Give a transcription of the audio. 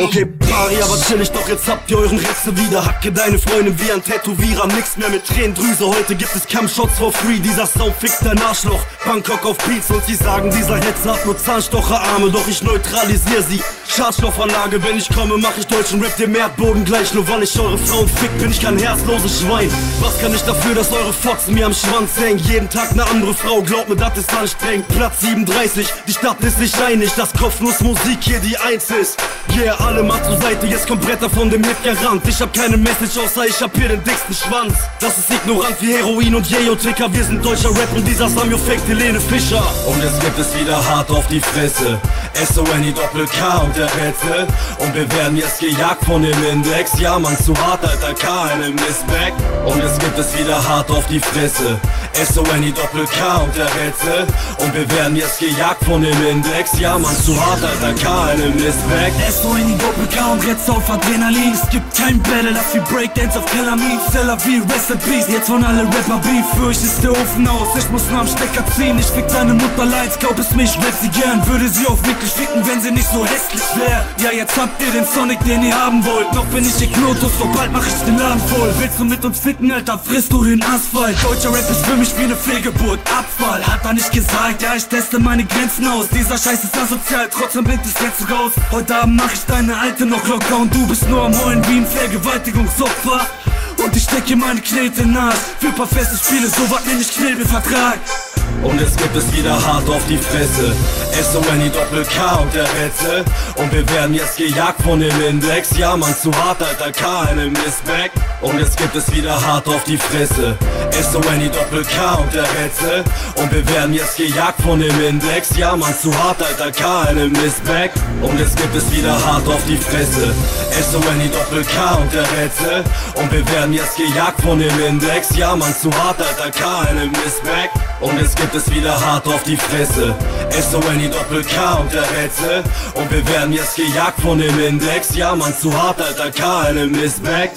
Okay, Pari, aber chillig, doch jetzt habt ihr euren Reste wieder. Hacke deine Freundin wie ein Tätowierer. Nix mehr mit Tränendrüse, heute gibt es Cam-Shots for free. Dieser Sound fickt dein Arschloch. Bangkok auf Beats und sie sagen, dieser Hetzer hat nur Zahnstocherarme, doch ich neutralisier sie. Schadstoffanlage, wenn ich komme, mach ich deutschen Rap dem Erdboden gleich. Nur weil ich eure Frauen fick, bin ich kein herzloses Schwein. Was kann ich dafür, dass eure Fotzen mir am Schwanz hängen? Jeden Tag eine andere Frau, glaubt mir, das ist anstrengend. Platz 37, die Stadt ist nicht einig, dass Kopfnuss Musik hier die Eins ist. Yeah, alle mal zur Seite, jetzt kommt Bretter von dem Hit gerannt. Ich hab keine Message, außer ich hab hier den dicksten Schwanz. Das ist ignorant wie Heroin und Yeo-Ticker. Wir sind deutscher Rap und dieser Samuel Fake Helene Fischer. Und jetzt gibt es wieder hart auf die Fresse. S-O-N-I Doppel K und der Rätsel. Und wir werden jetzt gejagt von dem Index. Ja, man, zu hart, alter K, einem Missback. Und jetzt gibt es wieder hart auf die Fresse. S-O-N-I Doppel K und der Rätsel. Und wir werden jetzt gejagt von dem Index. Ja, man, zu hart, alter K, einem Missback. S-O-N-I Doppel K und jetzt auf Adrenalin. Es gibt kein Battle, das wie Breakdance auf Kelamin. Seller wie Rest in Peace. Jetzt von alle Rapper Beef. Für euch ist der Ofen aus. Ich muss nur am Stecker ziehen. Ich fick deine Mutter leid. Glaub es mich, rap sie gern. Würde sie auch wirklich ficken, wenn sie nicht so hässlich wär. Ja, jetzt habt ihr den Sonic, den ihr haben wollt. Noch bin ich Ignotus, doch bald mach ich den Laden voll. Willst du mit uns ficken, Alter? Frisst du den Asphalt. Deutscher Rap ist für mich wie eine Fehlgeburt. Abfall, hat er nicht gesagt. Ja, ich teste meine Grenzen aus. Dieser Scheiß ist asozial, trotzdem bringt es jetzt raus. Heute Abend mach ich deine Alte noch locker und du bist nur am Heulen wie ein Vergewaltigungsopfer. Und ich stecke meine Knete nach. Für paar feste Spiele, so was nenn ich Knebelvertrag. Und jetzt gibt es wieder hart auf die Fresse. S-O-N-I Doppel K und der Rätsel. Und wir werden jetzt gejagt von dem Index. Ja, man, zu hart, alter K, einem Missback. Und jetzt gibt es wieder hart auf die Fresse. S-O-N-I Doppel K und der Rätsel. Und wir werden jetzt gejagt von dem Index. Ja, man, zu hart, alter K, einem Missback. Und jetzt gibt es wieder hart auf die Fresse. S-O-N-I Doppel K und der Rätsel. Und wir werden jetzt gejagt von dem Index. Ja, man, zu hart, alter K, einem Missback. Und jetzt gibt es wieder hart auf die Fresse. S-O-N-I Doppel K und der Rätsel. Und wir werden jetzt gejagt von dem Index. Ja, man, zu hart, alter K, einem Missback.